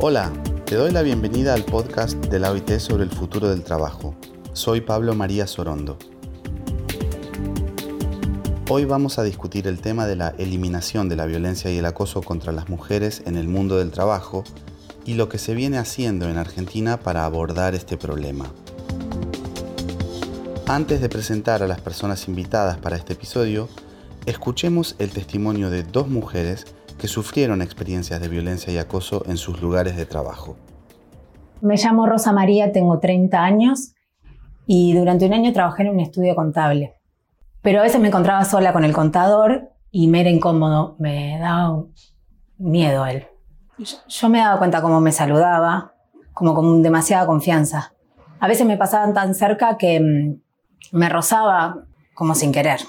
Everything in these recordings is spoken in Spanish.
Hola, te doy la bienvenida al podcast de la OIT sobre el futuro del trabajo. Soy Pablo María Sorondo. Hoy vamos a discutir el tema de la eliminación de la violencia y el acoso contra las mujeres en el mundo del trabajo y lo que se viene haciendo en Argentina para abordar este problema. Antes de presentar a las personas invitadas para este episodio, escuchemos el testimonio de dos mujeres que sufrieron experiencias de violencia y acoso en sus lugares de trabajo. Me llamo Rosa María, tengo 30 años y durante un año trabajé en un estudio contable. Pero a veces me encontraba sola con el contador y me era incómodo, me daba miedo a él. Yo me daba cuenta cómo me saludaba, como con demasiada confianza. A veces me pasaban tan cerca que mm, me rozaba como sin querer.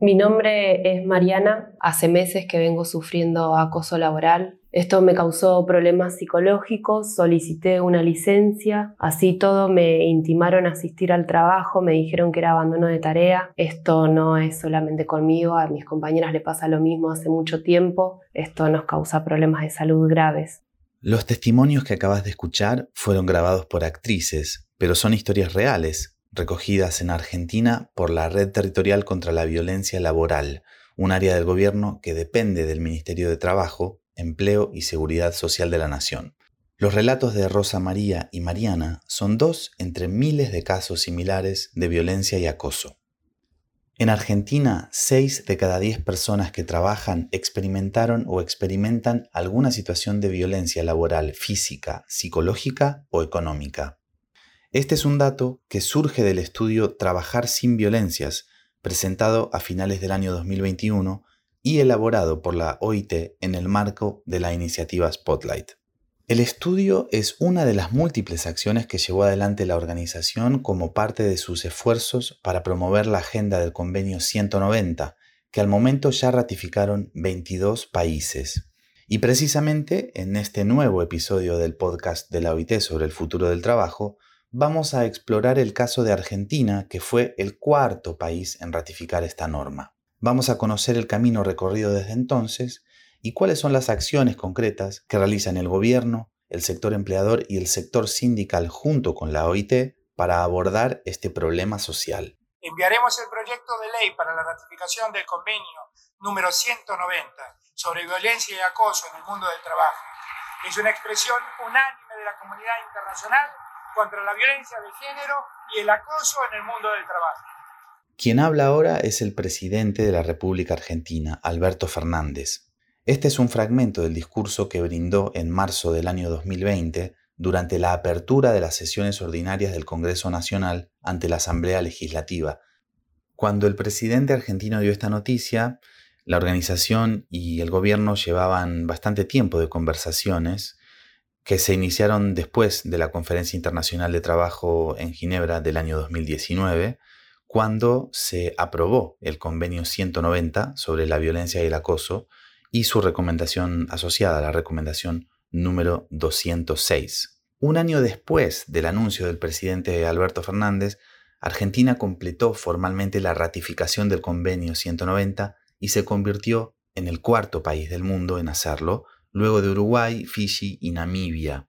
Mi nombre es Mariana, hace meses que vengo sufriendo acoso laboral. Esto me causó problemas psicológicos, solicité una licencia, así todo me intimaron a asistir al trabajo, me dijeron que era abandono de tarea. Esto no es solamente conmigo, a mis compañeras le pasa lo mismo hace mucho tiempo. Esto nos causa problemas de salud graves. Los testimonios que acabas de escuchar fueron grabados por actrices, pero son historias reales, recogidas en Argentina por la Red Territorial contra la Violencia Laboral, un área del gobierno que depende del Ministerio de Trabajo, Empleo y Seguridad Social de la Nación. Los relatos de Rosa María y Mariana son dos entre miles de casos similares de violencia y acoso. En Argentina, seis de cada diez personas que trabajan experimentaron o experimentan alguna situación de violencia laboral física, psicológica o económica. Este es un dato que surge del estudio Trabajar sin violencias, presentado a finales del año 2021 y elaborado por la OIT en el marco de la iniciativa Spotlight. El estudio es una de las múltiples acciones que llevó adelante la organización como parte de sus esfuerzos para promover la agenda del convenio 190, que al momento ya ratificaron 22 países. Y precisamente en este nuevo episodio del podcast de la OIT sobre el futuro del trabajo, vamos a explorar el caso de Argentina, que fue el cuarto país en ratificar esta norma. Vamos a conocer el camino recorrido desde entonces y cuáles son las acciones concretas que realizan el gobierno, el sector empleador y el sector sindical junto con la OIT para abordar este problema social. Enviaremos el proyecto de ley para la ratificación del convenio número 190 sobre violencia y acoso en el mundo del trabajo. Es una expresión unánime de la comunidad internacional contra la violencia de género y el acoso en el mundo del trabajo. Quien habla ahora es el presidente de la República Argentina, Alberto Fernández. Este es un fragmento del discurso que brindó en marzo del año 2020 durante la apertura de las sesiones ordinarias del Congreso Nacional ante la Asamblea Legislativa. Cuando el presidente argentino dio esta noticia, la organización y el gobierno llevaban bastante tiempo de conversaciones que se iniciaron después de la Conferencia Internacional de Trabajo en Ginebra del año 2019, cuando se aprobó el convenio 190 sobre la violencia y el acoso y su recomendación asociada, la recomendación número 206. Un año después del anuncio del presidente Alberto Fernández, Argentina completó formalmente la ratificación del convenio 190 y se convirtió en el cuarto país del mundo en hacerlo, luego de Uruguay, Fiji y Namibia.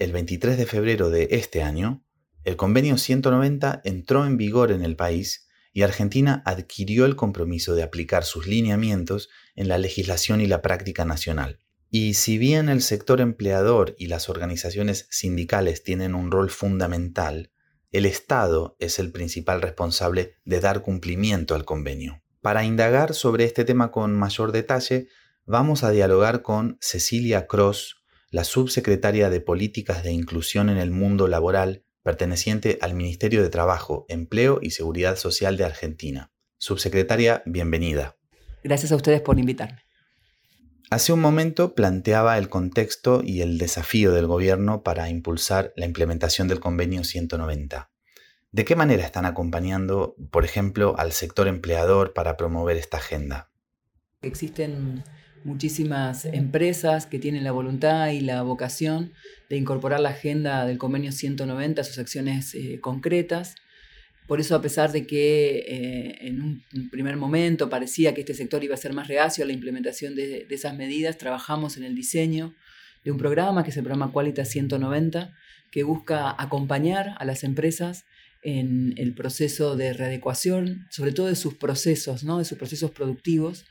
El 23 de febrero de este año, el convenio 190 entró en vigor en el país y Argentina adquirió el compromiso de aplicar sus lineamientos en la legislación y la práctica nacional. Y si bien el sector empleador y las organizaciones sindicales tienen un rol fundamental, el Estado es el principal responsable de dar cumplimiento al convenio. Para indagar sobre este tema con mayor detalle, vamos a dialogar con Cecilia Cross, la subsecretaria de Políticas de Inclusión en el Mundo Laboral, perteneciente al Ministerio de Trabajo, Empleo y Seguridad Social de Argentina. Subsecretaria, bienvenida. Gracias a ustedes por invitarme. Hace un momento planteaba el contexto y el desafío del gobierno para impulsar la implementación del convenio 190. ¿De qué manera están acompañando, por ejemplo, al sector empleador para promover esta agenda? Existen muchísimas empresas que tienen la voluntad y la vocación de incorporar la agenda del convenio 190 a sus acciones eh, concretas. Por eso, a pesar de que eh, en un primer momento parecía que este sector iba a ser más reacio a la implementación de, esas medidas, trabajamos en el diseño de un programa que es el programa Qualitas 190, que busca acompañar a las empresas en el proceso de readecuación, sobre todo de sus procesos, ¿no? de sus procesos productivos,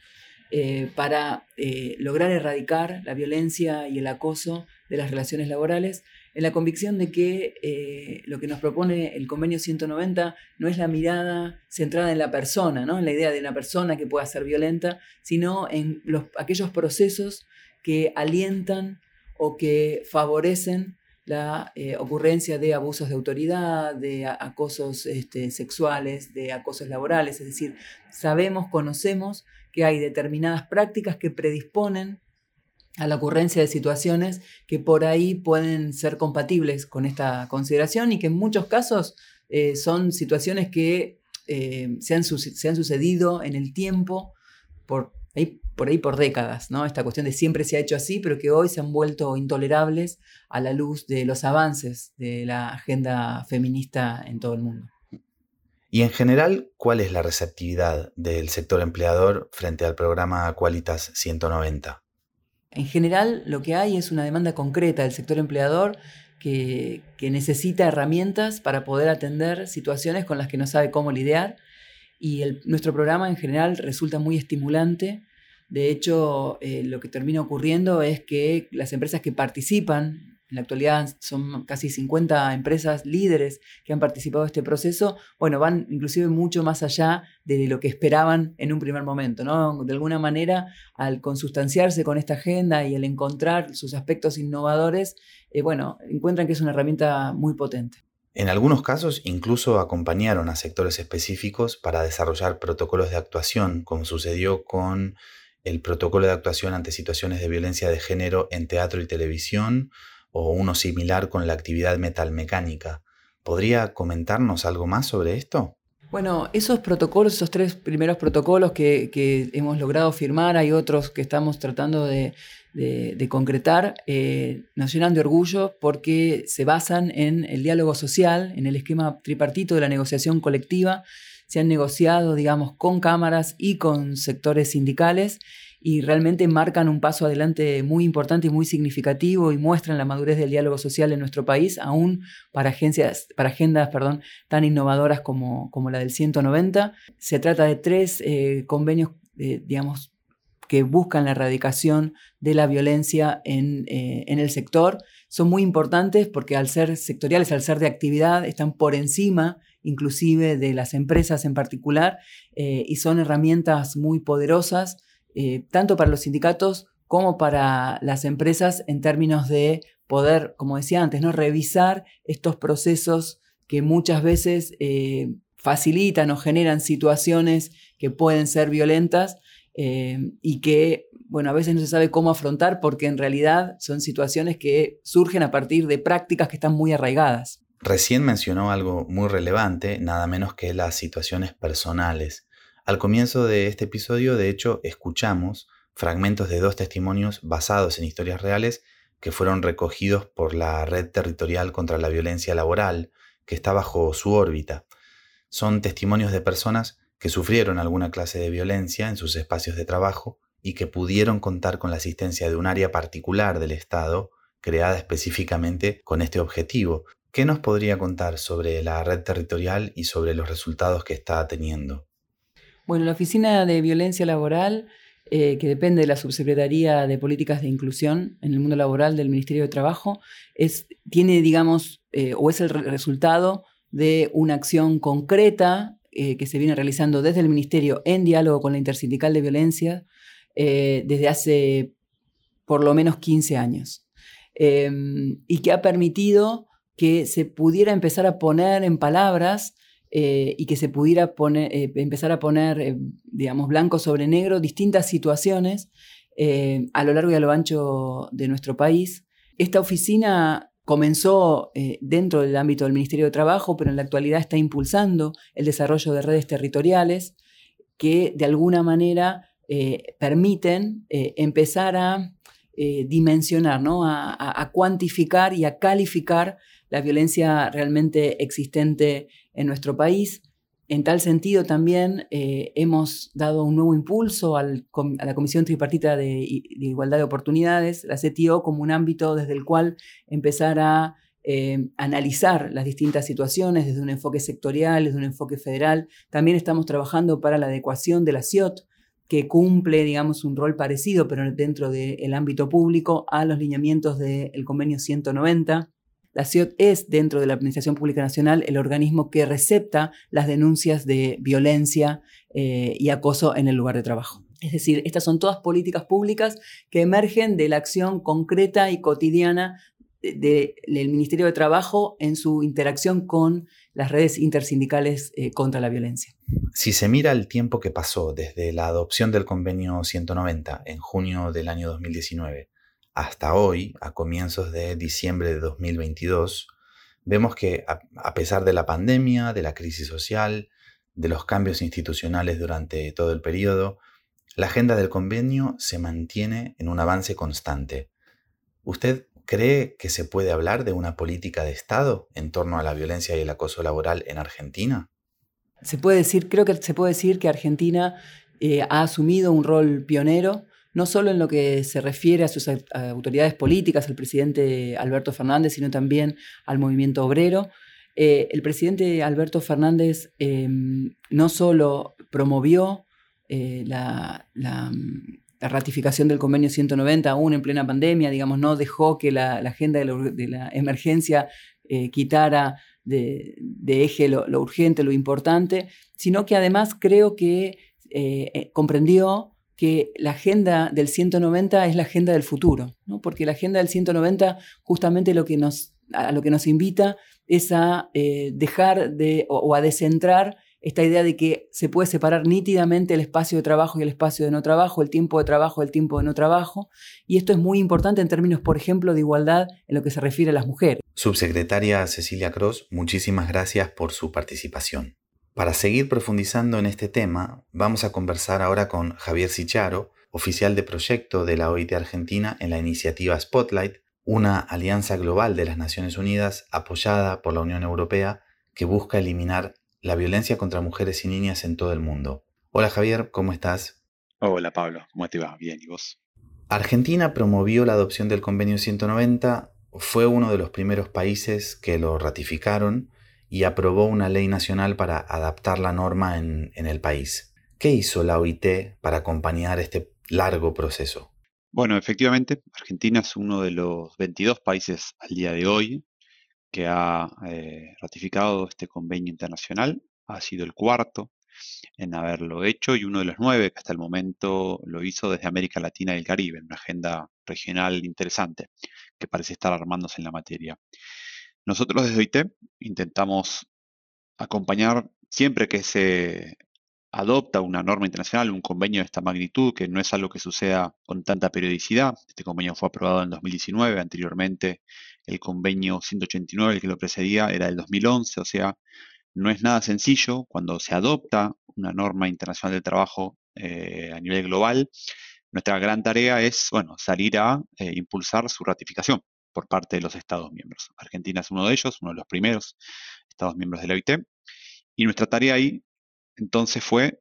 eh, para eh, lograr erradicar la violencia y el acoso de las relaciones laborales, en la convicción de que eh, lo que nos propone el convenio 190 no es la mirada centrada en la persona, ¿no? en la idea de una persona que pueda ser violenta, sino en los, aquellos procesos que alientan o que favorecen la eh, ocurrencia de abusos de autoridad, de acosos este, sexuales, de acosos laborales. Es decir, sabemos, conocemos que hay determinadas prácticas que predisponen a la ocurrencia de situaciones que por ahí pueden ser compatibles con esta consideración y que en muchos casos eh, son situaciones que eh, se, han sucedido en el tiempo por ahí, por ahí por décadas, ¿no? Esta cuestión de siempre se ha hecho así, pero que hoy se han vuelto intolerables a la luz de los avances de la agenda feminista en todo el mundo. Y en general, ¿cuál es la receptividad del sector empleador frente al programa Qualitas 190? En general, lo que hay es una demanda concreta del sector empleador que, necesita herramientas para poder atender situaciones con las que no sabe cómo lidiar. Y nuestro programa en general resulta muy estimulante. De hecho, eh, lo que termina ocurriendo es que las empresas que participan en la actualidad son casi 50 empresas líderes que han participado en este proceso, bueno, van inclusive mucho más allá de lo que esperaban en un primer momento, ¿no? De alguna manera, al consustanciarse con esta agenda y al encontrar sus aspectos innovadores, eh, bueno, encuentran que es una herramienta muy potente. En algunos casos incluso acompañaron a sectores específicos para desarrollar protocolos de actuación, como sucedió con el protocolo de actuación ante situaciones de violencia de género en teatro y televisión, o uno similar con la actividad metalmecánica. ¿Podría comentarnos algo más sobre esto? Bueno, esos protocolos, esos tres primeros protocolos que, hemos logrado firmar, hay otros que estamos tratando de, concretar, eh, nos llenan de orgullo porque se basan en el diálogo social, en el esquema tripartito de la negociación colectiva. Se han negociado, digamos, con cámaras y con sectores sindicales y realmente marcan un paso adelante muy importante y muy significativo y muestran la madurez del diálogo social en nuestro país, aún para, agencias, para agendas perdón, tan innovadoras como, como la del 190. Se trata de tres eh, convenios, eh, digamos, que buscan la erradicación de la violencia en, eh, en, el sector. Son muy importantes porque al ser sectoriales, al ser de actividad, están por encima inclusive de las empresas en particular y son herramientas muy poderosas eh, tanto para los sindicatos como para las empresas en términos de poder, como decía antes, ¿no? revisar estos procesos que muchas veces eh, facilitan o generan situaciones que pueden ser violentas eh, y que, bueno, a veces no se sabe cómo afrontar porque en realidad son situaciones que surgen a partir de prácticas que están muy arraigadas. Recién mencionó algo muy relevante, nada menos que las situaciones personales. Al comienzo de este episodio, de hecho, escuchamos fragmentos de dos testimonios basados en historias reales que fueron recogidos por la Red Territorial contra la Violencia Laboral, que está bajo su órbita. Son testimonios de personas que sufrieron alguna clase de violencia en sus espacios de trabajo y que pudieron contar con la asistencia de un área particular del Estado creada específicamente con este objetivo. ¿Qué nos podría contar sobre la red territorial y sobre los resultados que está teniendo? Bueno, la Oficina de Violencia Laboral, eh, que depende de la Subsecretaría de Políticas de Inclusión en el mundo laboral del Ministerio de Trabajo, es, tiene, digamos, eh, o es el resultado de una acción concreta eh, que se viene realizando desde el Ministerio en diálogo con la Intersindical de Violencia desde hace por lo menos 15 años. Em, y que ha permitido que se pudiera empezar a poner en palabras eh, y que se pudiera eh, empezar a poner, eh, digamos, blanco sobre negro distintas situaciones a lo largo y a lo ancho de nuestro país. Esta oficina comenzó dentro del ámbito del Ministerio de Trabajo, pero en la actualidad está impulsando el desarrollo de redes territoriales que de alguna manera permiten empezar a dimensionar, ¿no? a cuantificar y a calificar la violencia realmente existente en nuestro país. en tal sentido, también eh, hemos dado un nuevo impulso a la Comisión Tripartita de, Igualdad de Oportunidades, la CTO, como un ámbito desde el cual empezar a eh, analizar las distintas situaciones desde un enfoque sectorial, desde un enfoque federal. También estamos trabajando para la adecuación de la CIOT, que cumple, digamos, un rol parecido, pero dentro del ámbito público, a los lineamientos del convenio 190 la CIOT es, dentro de la Administración Pública Nacional, el organismo que recepta las denuncias de violencia eh, y acoso en el lugar de trabajo. Es decir, estas son todas políticas públicas que emergen de la acción concreta y cotidiana del Ministerio de Trabajo en su interacción con las redes intersindicales eh, contra la violencia. Si se mira el tiempo que pasó desde la adopción del convenio 190 en junio del año 2019 hasta hoy, a comienzos de diciembre de 2022, vemos que a, pesar de la pandemia, de la crisis social, de los cambios institucionales durante todo el periodo, la agenda del convenio se mantiene en un avance constante. ¿Usted cree que se puede hablar de una política de Estado en torno a la violencia y el acoso laboral en Argentina? Se puede decir, creo que se puede decir que Argentina eh, ha asumido un rol pionero no solo en lo que se refiere a sus autoridades políticas, al presidente Alberto Fernández, sino también al movimiento obrero. Eh, el presidente Alberto Fernández em, no solo promovió eh, la, ratificación del convenio 190 aún en plena pandemia, digamos, no dejó que la, agenda de la, emergencia eh, quitara de, eje lo, lo, urgente, lo importante, sino que además creo que comprendió que la agenda del 190 es la agenda del futuro, porque la agenda del 190 justamente lo que nos, a lo que nos invita es a eh, dejar de, o, a descentrar esta idea de que se puede separar nítidamente el espacio de trabajo y el espacio de no trabajo, el tiempo de trabajo y el tiempo de no trabajo. Y esto es muy importante en términos, por ejemplo, de igualdad en lo que se refiere a las mujeres. Subsecretaria Cecilia Cross, muchísimas gracias por su participación. Para seguir profundizando en este tema, vamos a conversar ahora con Javier Sicharo, oficial de proyecto de la OIT Argentina en la iniciativa Spotlight, una alianza global de las Naciones Unidas apoyada por la Unión Europea que busca eliminar la violencia contra mujeres y niñas en todo el mundo. Hola Javier, ¿cómo estás? Hola Pablo, ¿cómo te va? Bien, ¿y vos? Argentina promovió la adopción del Convenio 190, fue uno de los primeros países que lo ratificaron y aprobó una ley nacional para adaptar la norma en, el país. ¿Qué hizo la OIT para acompañar este largo proceso? Bueno, efectivamente, Argentina es uno de los 22 países al día de hoy que ha eh, ratificado este convenio internacional. Ha sido el cuarto en haberlo hecho y uno de los nueve que hasta el momento lo hizo desde América Latina y el Caribe, una agenda regional interesante que parece estar armándose en la materia. Nosotros desde OIT intentamos acompañar siempre que se adopta una norma internacional, un convenio de esta magnitud, que no es algo que suceda con tanta periodicidad. Este convenio fue aprobado en 2019, anteriormente el convenio 189, el que lo precedía, era del 2011, o sea, no es nada sencillo cuando se adopta una norma internacional de trabajo eh, a nivel global. Nuestra gran tarea es, bueno, salir a eh, impulsar su ratificación por parte de los Estados miembros. Argentina es uno de ellos, uno de los primeros Estados miembros de la OIT. Y nuestra tarea ahí entonces fue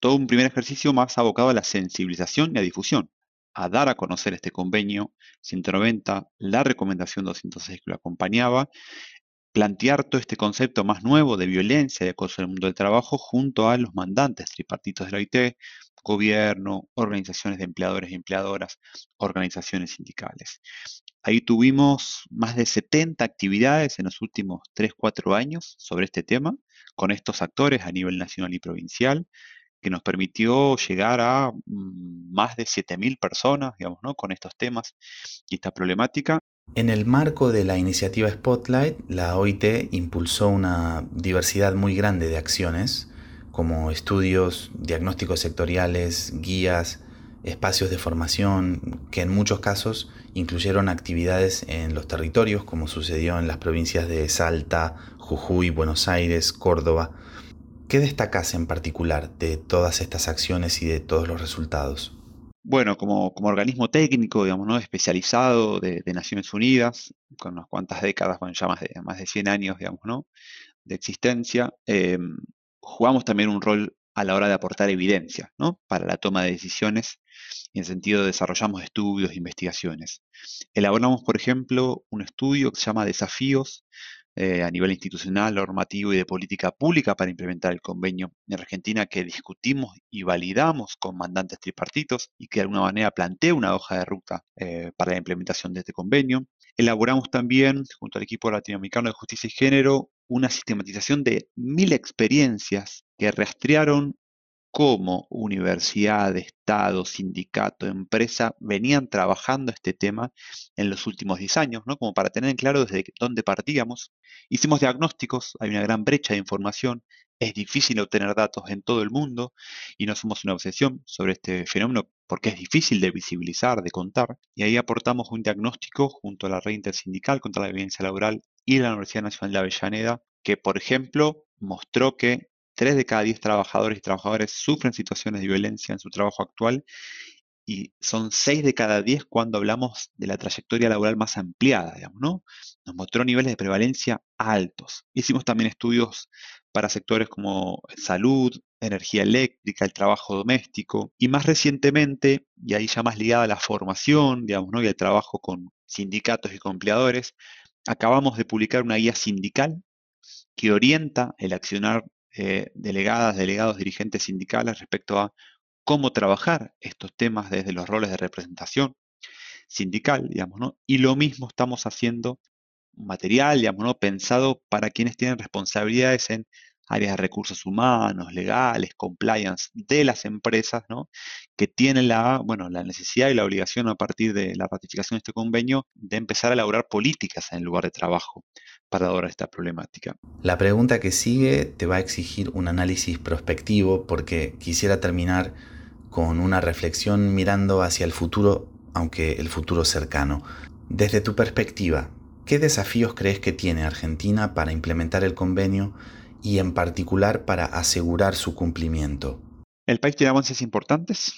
todo un primer ejercicio más abocado a la sensibilización y a difusión, a dar a conocer este convenio 190, la recomendación 206 que lo acompañaba, plantear todo este concepto más nuevo de violencia y acoso en el mundo del trabajo junto a los mandantes tripartitos de la OIT, gobierno, organizaciones de empleadores y empleadoras, organizaciones sindicales. Ahí tuvimos más de 70 actividades en los últimos 3-4 años sobre este tema, con estos actores a nivel nacional y provincial, que nos permitió llegar a mm, más de 7.000 personas, digamos, ¿no? con estos temas y esta problemática. En el marco de la iniciativa Spotlight, la OIT impulsó una diversidad muy grande de acciones, como estudios, diagnósticos sectoriales, guías, espacios de formación que en muchos casos incluyeron actividades en los territorios, como sucedió en las provincias de Salta, Jujuy, Buenos Aires, Córdoba. ¿Qué destacas en particular de todas estas acciones y de todos los resultados? Bueno, como, como organismo técnico, digamos, ¿no? especializado de, Naciones Unidas, con unas cuantas décadas, bueno, ya más de, más de 100 años, digamos, ¿no? de existencia, em, jugamos también un rol a la hora de aportar evidencia ¿no? para la toma de decisiones y en sentido desarrollamos estudios e investigaciones. Elaboramos, por ejemplo, un estudio que se llama Desafíos eh, a nivel institucional, normativo y de política pública para implementar el convenio en Argentina que discutimos y validamos con mandantes tripartitos y que de alguna manera plantea una hoja de ruta eh, para la implementación de este convenio. Elaboramos también, junto al equipo latinoamericano de justicia y género, una sistematización de mil experiencias que rastrearon cómo universidad, Estado, sindicato, empresa venían trabajando este tema en los últimos 10 años, ¿no? Como para tener en claro desde dónde partíamos. Hicimos diagnósticos, hay una gran brecha de información, es difícil obtener datos en todo el mundo y no somos una obsesión sobre este fenómeno porque es difícil de visibilizar, de contar. Y ahí aportamos un diagnóstico junto a la red intersindical contra la violencia laboral y la Universidad Nacional de Avellaneda, que por ejemplo mostró que 3 de cada 10 trabajadores y trabajadoras sufren situaciones de violencia en su trabajo actual y son 6 de cada 10 cuando hablamos de la trayectoria laboral más ampliada, digamos, ¿no? Nos mostró niveles de prevalencia altos. Hicimos también estudios para sectores como salud, energía eléctrica, el trabajo doméstico y más recientemente, y ahí ya más ligada a la formación, digamos, ¿no? y al trabajo con sindicatos y con empleadores, acabamos de publicar una guía sindical que orienta el accionar eh, delegadas, delegados, dirigentes sindicales respecto a cómo trabajar estos temas desde los roles de representación sindical, digamos, ¿no? Y lo mismo estamos haciendo material, digamos, ¿no? Pensado para quienes tienen responsabilidades en áreas de recursos humanos, legales, compliance de las empresas, que tienen la, bueno, la necesidad y la obligación a partir de la ratificación de este convenio de empezar a elaborar políticas en el lugar de trabajo para abordar esta problemática. La pregunta que sigue te va a exigir un análisis prospectivo porque quisiera terminar con una reflexión mirando hacia el futuro, aunque el futuro cercano. Desde tu perspectiva, ¿qué desafíos crees que tiene Argentina para implementar el convenio y en particular para asegurar su cumplimiento? El país tiene avances importantes,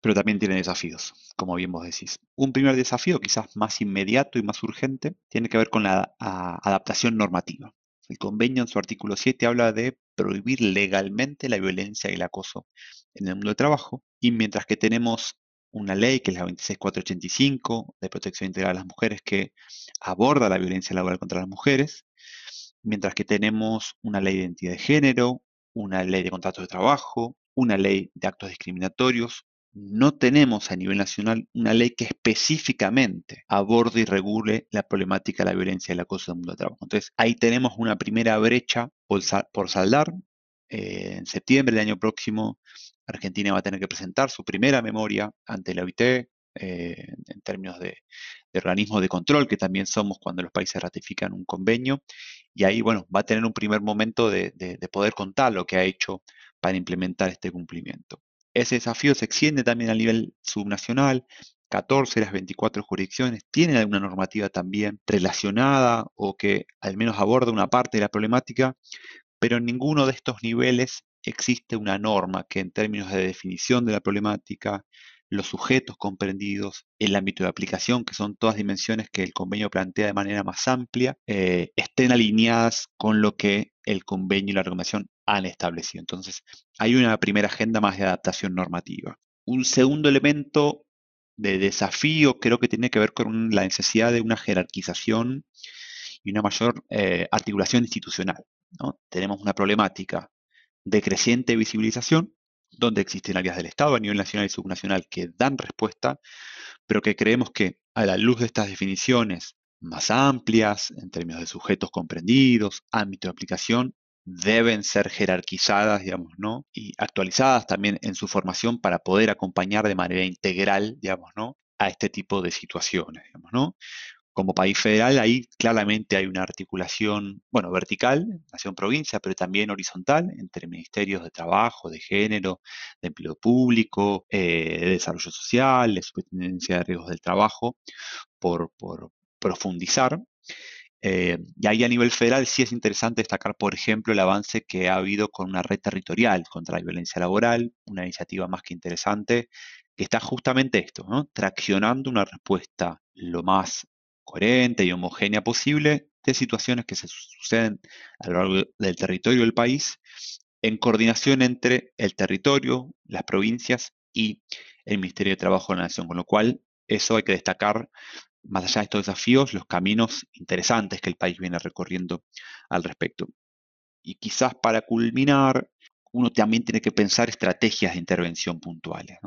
pero también tiene desafíos, como bien vos decís. Un primer desafío, quizás más inmediato y más urgente, tiene que ver con la adaptación normativa. El convenio en su artículo 7 habla de prohibir legalmente la violencia y el acoso en el mundo del trabajo, y mientras que tenemos una ley que es la 26485 de protección integral a las mujeres que aborda la violencia laboral contra las mujeres, mientras que tenemos una ley de identidad de género, una ley de contratos de trabajo, una ley de actos discriminatorios, no tenemos a nivel nacional una ley que específicamente aborde y regule la problemática de la violencia y el acoso del mundo del trabajo. Entonces, ahí tenemos una primera brecha por, saldar. Eh, en septiembre del año próximo, Argentina va a tener que presentar su primera memoria ante la OIT eh, en términos de, organismos de control, que también somos cuando los países ratifican un convenio. Y ahí, bueno, va a tener un primer momento de poder contar lo que ha hecho para implementar este cumplimiento. Ese desafío se extiende también a nivel subnacional. 14 de las 24 jurisdicciones tienen alguna normativa también relacionada o que al menos aborda una parte de la problemática, pero en ninguno de estos niveles existe una norma que en términos de definición de la problemática, los sujetos comprendidos, el ámbito de aplicación, que son todas dimensiones que el convenio plantea de manera más amplia, eh, estén alineadas con lo que el convenio y la recomendación han establecido. Entonces, hay una primera agenda más de adaptación normativa. Un segundo elemento de desafío creo que tiene que ver con la necesidad de una jerarquización y una mayor eh, articulación institucional. Tenemos una problemática de creciente visibilización, donde existen áreas del Estado a nivel nacional y subnacional que dan respuesta, pero que creemos que a la luz de estas definiciones más amplias, en términos de sujetos comprendidos, ámbito de aplicación, deben ser jerarquizadas, digamos, ¿no? Y actualizadas también en su formación para poder acompañar de manera integral, digamos, ¿no? A este tipo de situaciones, digamos, ¿no? Como país federal, ahí claramente hay una articulación, bueno, vertical, nación-provincia, pero también horizontal entre ministerios de trabajo, de género, de empleo público, eh, de desarrollo social, de superintendencia de riesgos del trabajo, por, por profundizar. Eh, y ahí a nivel federal sí es interesante destacar, por ejemplo, el avance que ha habido con una red territorial contra la violencia laboral, una iniciativa más que interesante, que está justamente esto, traccionando una respuesta lo más coherente y homogénea posible de situaciones que se suceden a lo largo del territorio del país en coordinación entre el territorio, las provincias y el Ministerio de Trabajo de la Nación, con lo cual eso hay que destacar, más allá de estos desafíos, los caminos interesantes que el país viene recorriendo al respecto. Y quizás para culminar, uno también tiene que pensar estrategias de intervención puntuales.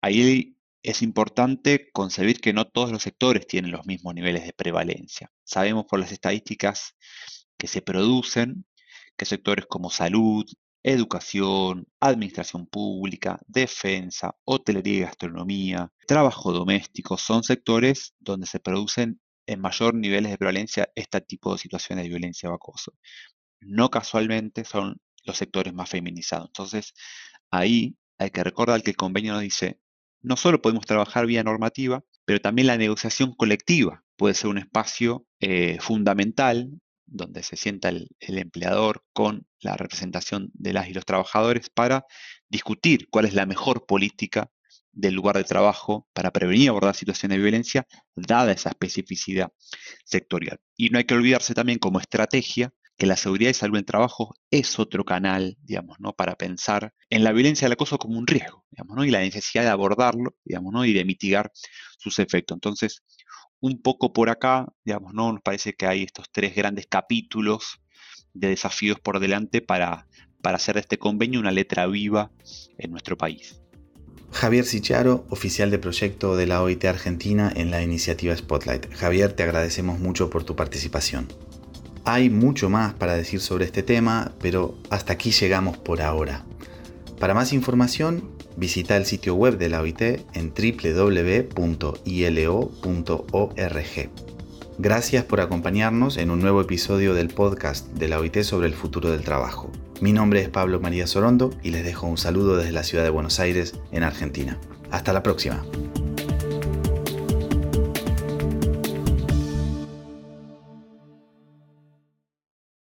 Ahí es importante concebir que no todos los sectores tienen los mismos niveles de prevalencia. Sabemos por las estadísticas que se producen que sectores como salud, educación, administración pública, defensa, hotelería y gastronomía, trabajo doméstico, son sectores donde se producen en mayor niveles de violencia este tipo de situaciones de violencia o acoso. No casualmente son los sectores más feminizados. Entonces, ahí hay que recordar que el convenio nos dice, no solo podemos trabajar vía normativa, pero también la negociación colectiva puede ser un espacio eh, fundamental donde se sienta el, empleador con la representación de las y los trabajadores para discutir cuál es la mejor política del lugar de trabajo para prevenir y abordar situaciones de violencia, dada esa especificidad sectorial. Y no hay que olvidarse también como estrategia que la seguridad y salud en trabajo es otro canal, digamos, ¿no? para pensar en la violencia del acoso como un riesgo, digamos, ¿no? y la necesidad de abordarlo, digamos, ¿no? y de mitigar sus efectos. Entonces, un poco por acá, digamos, ¿no? Nos parece que hay estos tres grandes capítulos de desafíos por delante para, para hacer de este convenio una letra viva en nuestro país. Javier Sicharo, oficial de proyecto de la OIT Argentina en la iniciativa Spotlight. Javier, te agradecemos mucho por tu participación. Hay mucho más para decir sobre este tema, pero hasta aquí llegamos por ahora. Para más información, Visita el sitio web de la OIT en www.ilo.org. Gracias por acompañarnos en un nuevo episodio del podcast de la OIT sobre el futuro del trabajo. Mi nombre es Pablo María Sorondo y les dejo un saludo desde la ciudad de Buenos Aires, en Argentina. Hasta la próxima.